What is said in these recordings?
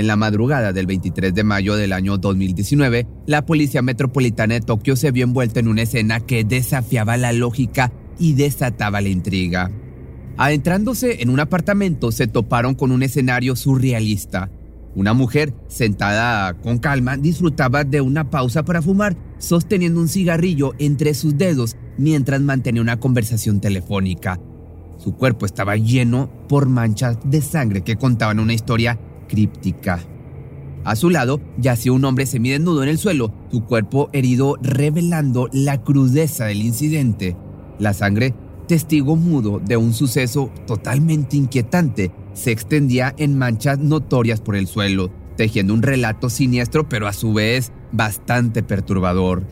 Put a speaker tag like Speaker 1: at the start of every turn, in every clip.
Speaker 1: En la madrugada del 23 de mayo del año 2019, la Policía Metropolitana de Tokio se vio envuelta en una escena que desafiaba la lógica y desataba la intriga. Adentrándose en un apartamento, se toparon con un escenario surrealista. Una mujer, sentada con calma, disfrutaba de una pausa para fumar, sosteniendo un cigarrillo entre sus dedos mientras mantenía una conversación telefónica. Su cuerpo estaba lleno por manchas de sangre que contaban una historia críptica. A su lado yacía un hombre semidesnudo en el suelo, su cuerpo herido revelando la crudeza del incidente. La sangre, testigo mudo de un suceso totalmente inquietante, se extendía en manchas notorias por el suelo, tejiendo un relato siniestro pero a su vez bastante perturbador.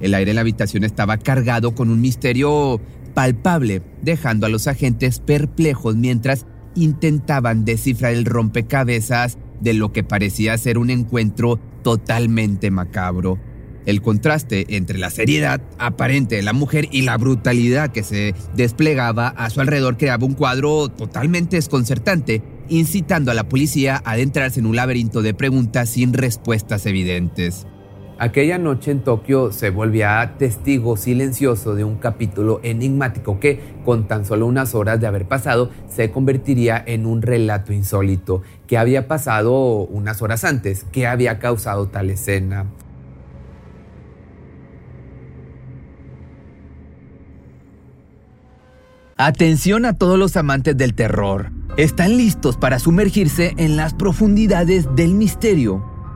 Speaker 1: El aire en la habitación estaba cargado con un misterio palpable, dejando a los agentes perplejos mientras intentaban descifrar el rompecabezas de lo que parecía ser un encuentro totalmente macabro. El contraste entre la seriedad aparente de la mujer y la brutalidad que se desplegaba a su alrededor creaba un cuadro totalmente desconcertante, incitando a la policía a adentrarse en un laberinto de preguntas sin respuestas evidentes. Aquella noche en Tokio se volvía testigo silencioso de un capítulo enigmático que, con tan solo unas horas de haber pasado, se convertiría en un relato insólito. ¿Qué había pasado unas horas antes? ¿Qué había causado tal escena? Atención a todos los amantes del terror. ¿Están listos para sumergirse en las profundidades del misterio?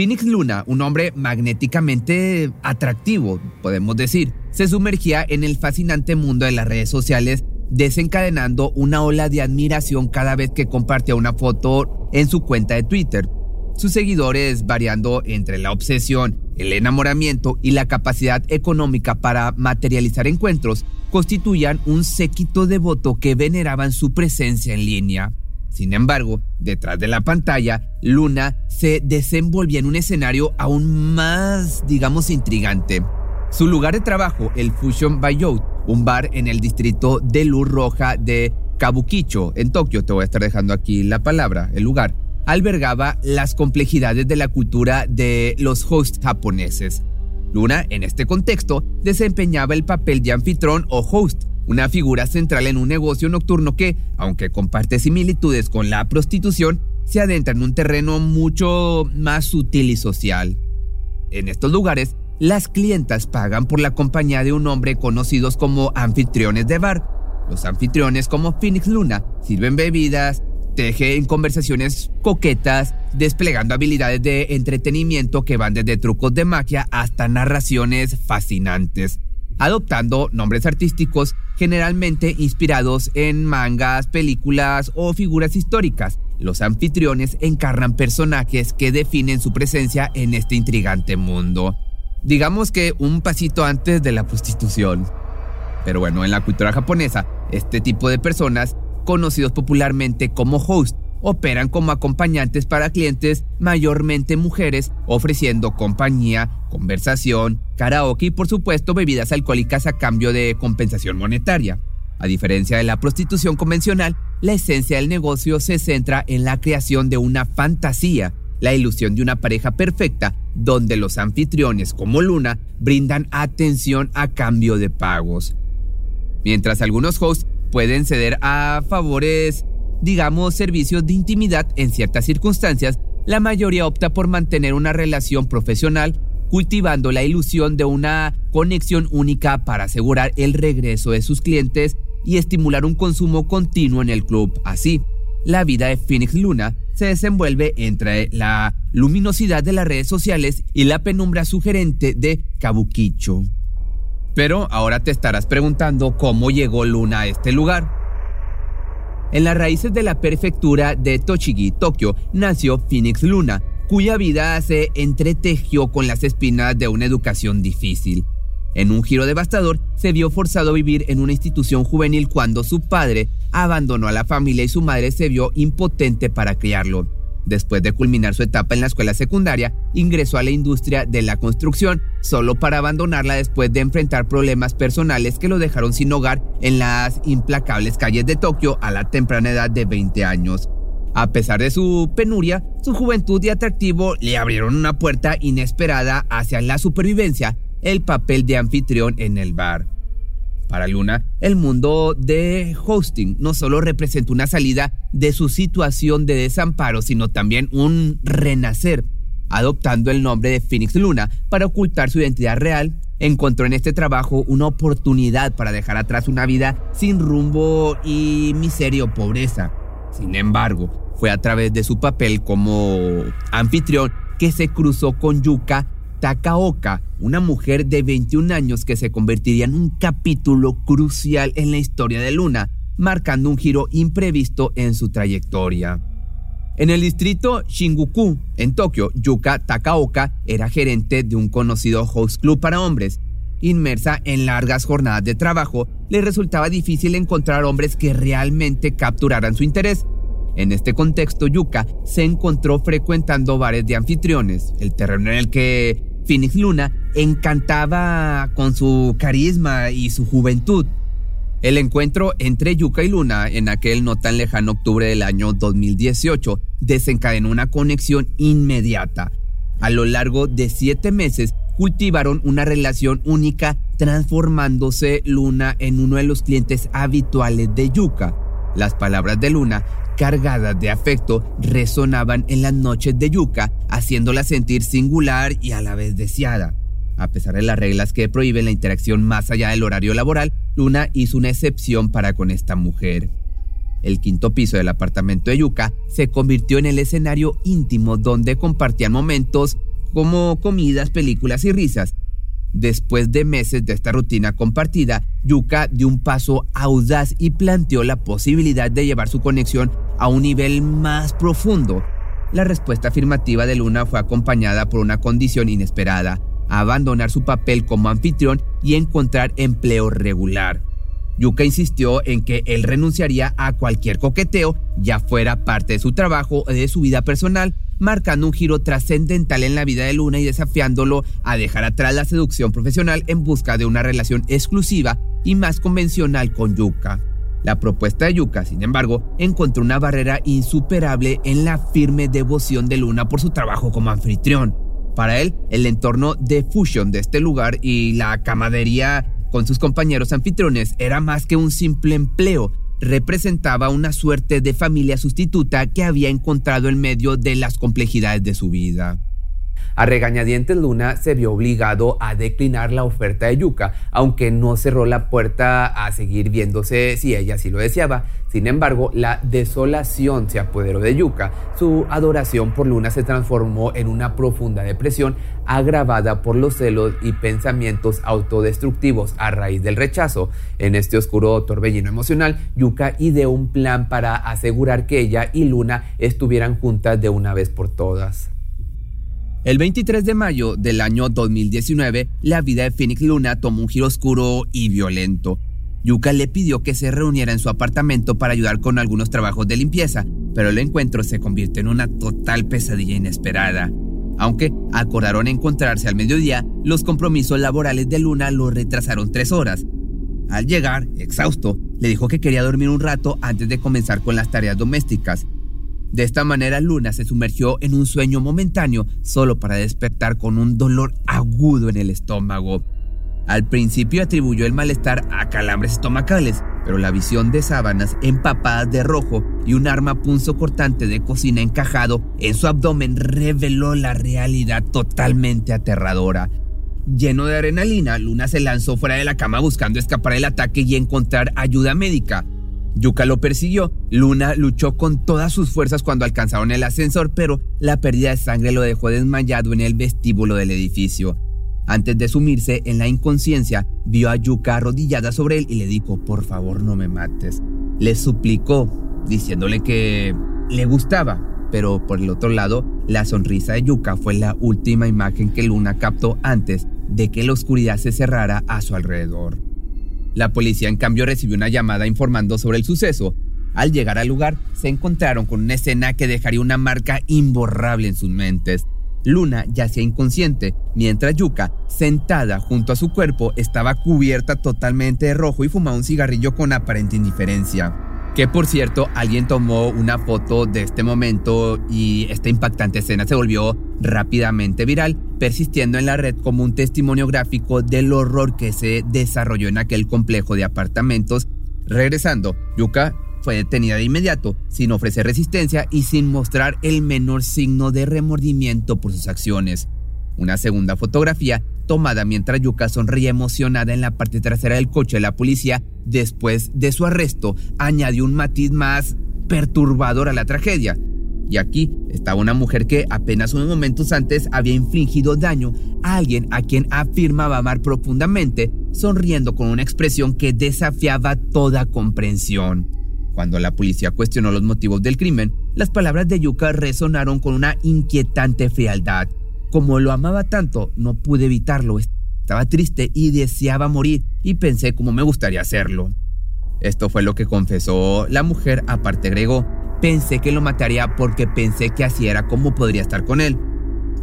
Speaker 1: Phoenix Luna, un hombre magnéticamente atractivo, podemos decir, se sumergía en el fascinante mundo de las redes sociales, desencadenando una ola de admiración cada vez que compartía una foto en su cuenta de Twitter. Sus seguidores, variando entre la obsesión, el enamoramiento y la capacidad económica para materializar encuentros, constituían un séquito devoto que veneraban su presencia en línea. Sin embargo, detrás de la pantalla, Luna se desenvolvía en un escenario aún más, digamos, intrigante. Su lugar de trabajo, el Fusion Bayou, un bar en el distrito de Luz Roja de Kabukicho, en Tokio, te voy a estar dejando aquí la palabra, el lugar, albergaba las complejidades de la cultura de los hosts japoneses. Luna, en este contexto, desempeñaba el papel de anfitrón o host, una figura central en un negocio nocturno que, aunque comparte similitudes con la prostitución, se adentra en un terreno mucho más sutil y social. En estos lugares, las clientas pagan por la compañía de un hombre conocidos como anfitriones de bar. Los anfitriones como Phoenix Luna sirven bebidas, tejen conversaciones coquetas, desplegando habilidades de entretenimiento que van desde trucos de magia hasta narraciones fascinantes adoptando nombres artísticos generalmente inspirados en mangas, películas o figuras históricas. Los anfitriones encarnan personajes que definen su presencia en este intrigante mundo. Digamos que un pasito antes de la prostitución. Pero bueno, en la cultura japonesa, este tipo de personas, conocidos popularmente como host, operan como acompañantes para clientes mayormente mujeres, ofreciendo compañía, conversación, karaoke y por supuesto bebidas alcohólicas a cambio de compensación monetaria. A diferencia de la prostitución convencional, la esencia del negocio se centra en la creación de una fantasía, la ilusión de una pareja perfecta, donde los anfitriones como Luna brindan atención a cambio de pagos. Mientras algunos hosts pueden ceder a favores digamos, servicios de intimidad en ciertas circunstancias, la mayoría opta por mantener una relación profesional cultivando la ilusión de una conexión única para asegurar el regreso de sus clientes y estimular un consumo continuo en el club. Así, la vida de Phoenix Luna se desenvuelve entre la luminosidad de las redes sociales y la penumbra sugerente de Kabukicho. Pero ahora te estarás preguntando cómo llegó Luna a este lugar. En las raíces de la prefectura de Tochigi, Tokio, nació Phoenix Luna, cuya vida se entretejió con las espinas de una educación difícil. En un giro devastador, se vio forzado a vivir en una institución juvenil cuando su padre abandonó a la familia y su madre se vio impotente para criarlo. Después de culminar su etapa en la escuela secundaria, ingresó a la industria de la construcción, solo para abandonarla después de enfrentar problemas personales que lo dejaron sin hogar en las implacables calles de Tokio a la temprana edad de 20 años. A pesar de su penuria, su juventud y atractivo le abrieron una puerta inesperada hacia la supervivencia, el papel de anfitrión en el bar. Para Luna, el mundo de hosting no solo representa una salida de su situación de desamparo, sino también un renacer. Adoptando el nombre de Phoenix Luna para ocultar su identidad real, encontró en este trabajo una oportunidad para dejar atrás una vida sin rumbo y miseria o pobreza. Sin embargo, fue a través de su papel como anfitrión que se cruzó con Yuka Takaoka, una mujer de 21 años que se convertiría en un capítulo crucial en la historia de Luna, marcando un giro imprevisto en su trayectoria. En el distrito Shinguku, en Tokio, Yuka Takaoka era gerente de un conocido host club para hombres. Inmersa en largas jornadas de trabajo, le resultaba difícil encontrar hombres que realmente capturaran su interés. En este contexto, Yuka se encontró frecuentando bares de anfitriones, el terreno en el que Phoenix Luna encantaba con su carisma y su juventud. El encuentro entre Yuka y Luna en aquel no tan lejano octubre del año 2018 desencadenó una conexión inmediata. A lo largo de siete meses cultivaron una relación única transformándose Luna en uno de los clientes habituales de Yuka. Las palabras de Luna cargadas de afecto resonaban en las noches de Yuka, haciéndola sentir singular y a la vez deseada. A pesar de las reglas que prohíben la interacción más allá del horario laboral, Luna hizo una excepción para con esta mujer. El quinto piso del apartamento de Yuka se convirtió en el escenario íntimo donde compartían momentos como comidas, películas y risas, Después de meses de esta rutina compartida, Yuka dio un paso audaz y planteó la posibilidad de llevar su conexión a un nivel más profundo. La respuesta afirmativa de Luna fue acompañada por una condición inesperada, abandonar su papel como anfitrión y encontrar empleo regular. Yuka insistió en que él renunciaría a cualquier coqueteo, ya fuera parte de su trabajo o de su vida personal, marcando un giro trascendental en la vida de Luna y desafiándolo a dejar atrás la seducción profesional en busca de una relación exclusiva y más convencional con Yuka. La propuesta de Yuka, sin embargo, encontró una barrera insuperable en la firme devoción de Luna por su trabajo como anfitrión. Para él, el entorno de fusion de este lugar y la camadería con sus compañeros anfitriones era más que un simple empleo, representaba una suerte de familia sustituta que había encontrado en medio de las complejidades de su vida. A regañadientes Luna se vio obligado a declinar la oferta de Yuka, aunque no cerró la puerta a seguir viéndose si ella sí lo deseaba. Sin embargo, la desolación se apoderó de Yuka. Su adoración por Luna se transformó en una profunda depresión agravada por los celos y pensamientos autodestructivos a raíz del rechazo. En este oscuro torbellino emocional, Yuka ideó un plan para asegurar que ella y Luna estuvieran juntas de una vez por todas. El 23 de mayo del año 2019, la vida de Phoenix Luna tomó un giro oscuro y violento. Yuka le pidió que se reuniera en su apartamento para ayudar con algunos trabajos de limpieza, pero el encuentro se convirtió en una total pesadilla inesperada. Aunque acordaron encontrarse al mediodía, los compromisos laborales de Luna lo retrasaron tres horas. Al llegar, exhausto, le dijo que quería dormir un rato antes de comenzar con las tareas domésticas, de esta manera Luna se sumergió en un sueño momentáneo solo para despertar con un dolor agudo en el estómago. Al principio atribuyó el malestar a calambres estomacales, pero la visión de sábanas empapadas de rojo y un arma punzo cortante de cocina encajado en su abdomen reveló la realidad totalmente aterradora. Lleno de adrenalina, Luna se lanzó fuera de la cama buscando escapar del ataque y encontrar ayuda médica. Yuka lo persiguió. Luna luchó con todas sus fuerzas cuando alcanzaron el ascensor, pero la pérdida de sangre lo dejó desmayado en el vestíbulo del edificio. Antes de sumirse en la inconsciencia, vio a Yuka arrodillada sobre él y le dijo, por favor no me mates. Le suplicó, diciéndole que le gustaba, pero por el otro lado, la sonrisa de Yuka fue la última imagen que Luna captó antes de que la oscuridad se cerrara a su alrededor. La policía en cambio recibió una llamada informando sobre el suceso. Al llegar al lugar, se encontraron con una escena que dejaría una marca imborrable en sus mentes. Luna yacía inconsciente, mientras Yuka, sentada junto a su cuerpo, estaba cubierta totalmente de rojo y fumaba un cigarrillo con aparente indiferencia. Que por cierto, alguien tomó una foto de este momento y esta impactante escena se volvió rápidamente viral, persistiendo en la red como un testimonio gráfico del horror que se desarrolló en aquel complejo de apartamentos. Regresando, Yuka fue detenida de inmediato, sin ofrecer resistencia y sin mostrar el menor signo de remordimiento por sus acciones. Una segunda fotografía, mientras Yuka sonríe emocionada en la parte trasera del coche la policía, después de su arresto, añadió un matiz más perturbador a la tragedia. Y aquí estaba una mujer que apenas unos momentos antes había infligido daño a alguien a quien afirmaba amar profundamente, sonriendo con una expresión que desafiaba toda comprensión. Cuando la policía cuestionó los motivos del crimen, las palabras de Yuka resonaron con una inquietante frialdad. Como lo amaba tanto, no pude evitarlo. Estaba triste y deseaba morir y pensé cómo me gustaría hacerlo. Esto fue lo que confesó la mujer, aparte agregó, pensé que lo mataría porque pensé que así era como podría estar con él.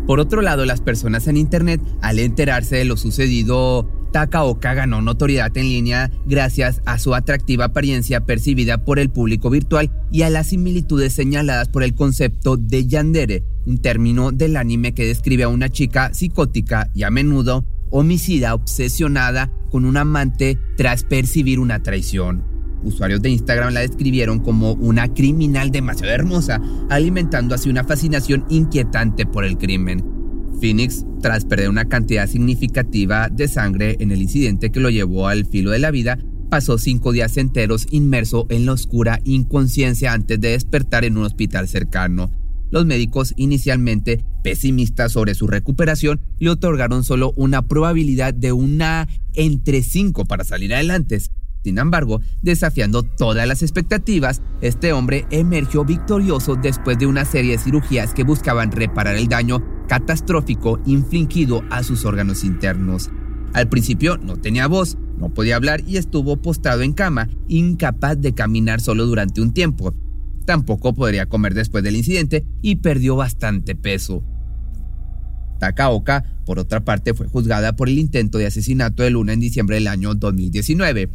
Speaker 1: Por otro lado, las personas en Internet, al enterarse de lo sucedido, Takaoka ganó notoriedad en línea gracias a su atractiva apariencia percibida por el público virtual y a las similitudes señaladas por el concepto de yandere, un término del anime que describe a una chica psicótica y a menudo homicida obsesionada con un amante tras percibir una traición. Usuarios de Instagram la describieron como una criminal demasiado hermosa, alimentando así una fascinación inquietante por el crimen. Phoenix, tras perder una cantidad significativa de sangre en el incidente que lo llevó al filo de la vida, pasó cinco días enteros inmerso en la oscura inconsciencia antes de despertar en un hospital cercano. Los médicos, inicialmente pesimistas sobre su recuperación, le otorgaron solo una probabilidad de una entre cinco para salir adelante. Sin embargo, desafiando todas las expectativas, este hombre emergió victorioso después de una serie de cirugías que buscaban reparar el daño catastrófico infligido a sus órganos internos. Al principio no tenía voz, no podía hablar y estuvo postrado en cama, incapaz de caminar solo durante un tiempo. Tampoco podría comer después del incidente y perdió bastante peso. Takaoka, por otra parte, fue juzgada por el intento de asesinato de Luna en diciembre del año 2019.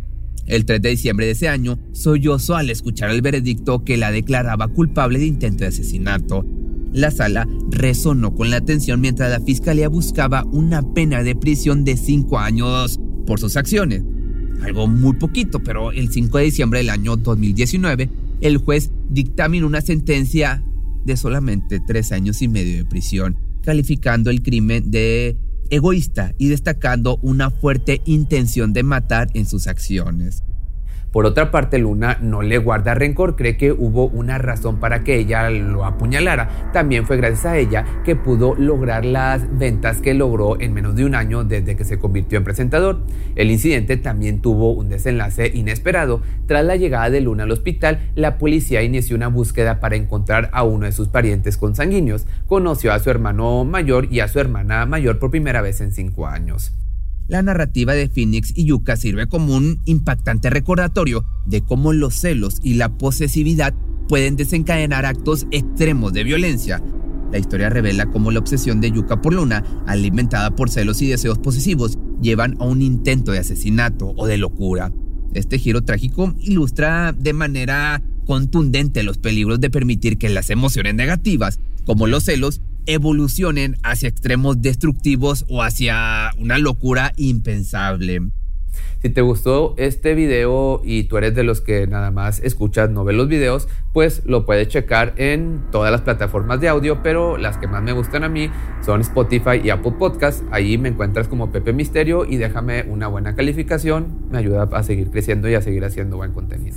Speaker 1: El 3 de diciembre de ese año, sollozó al escuchar el veredicto que la declaraba culpable de intento de asesinato. La sala resonó con la atención mientras la fiscalía buscaba una pena de prisión de 5 años por sus acciones. Algo muy poquito, pero el 5 de diciembre del año 2019, el juez dictaminó una sentencia de solamente 3 años y medio de prisión, calificando el crimen de egoísta y destacando una fuerte intención de matar en sus acciones. Por otra parte, Luna no le guarda rencor, cree que hubo una razón para que ella lo apuñalara. También fue gracias a ella que pudo lograr las ventas que logró en menos de un año desde que se convirtió en presentador. El incidente también tuvo un desenlace inesperado. Tras la llegada de Luna al hospital, la policía inició una búsqueda para encontrar a uno de sus parientes consanguíneos. Conoció a su hermano mayor y a su hermana mayor por primera vez en cinco años. La narrativa de Phoenix y Yuka sirve como un impactante recordatorio de cómo los celos y la posesividad pueden desencadenar actos extremos de violencia. La historia revela cómo la obsesión de Yuka por Luna, alimentada por celos y deseos posesivos, llevan a un intento de asesinato o de locura. Este giro trágico ilustra de manera contundente los peligros de permitir que las emociones negativas, como los celos, evolucionen hacia extremos destructivos o hacia una locura impensable. Si te gustó este video y tú eres de los que nada más escuchas, no ves los videos, pues lo puedes checar en todas las plataformas de audio, pero las que más me gustan a mí son Spotify y Apple Podcast. Ahí me encuentras como Pepe Misterio y déjame una buena calificación. Me ayuda a seguir creciendo y a seguir haciendo buen contenido.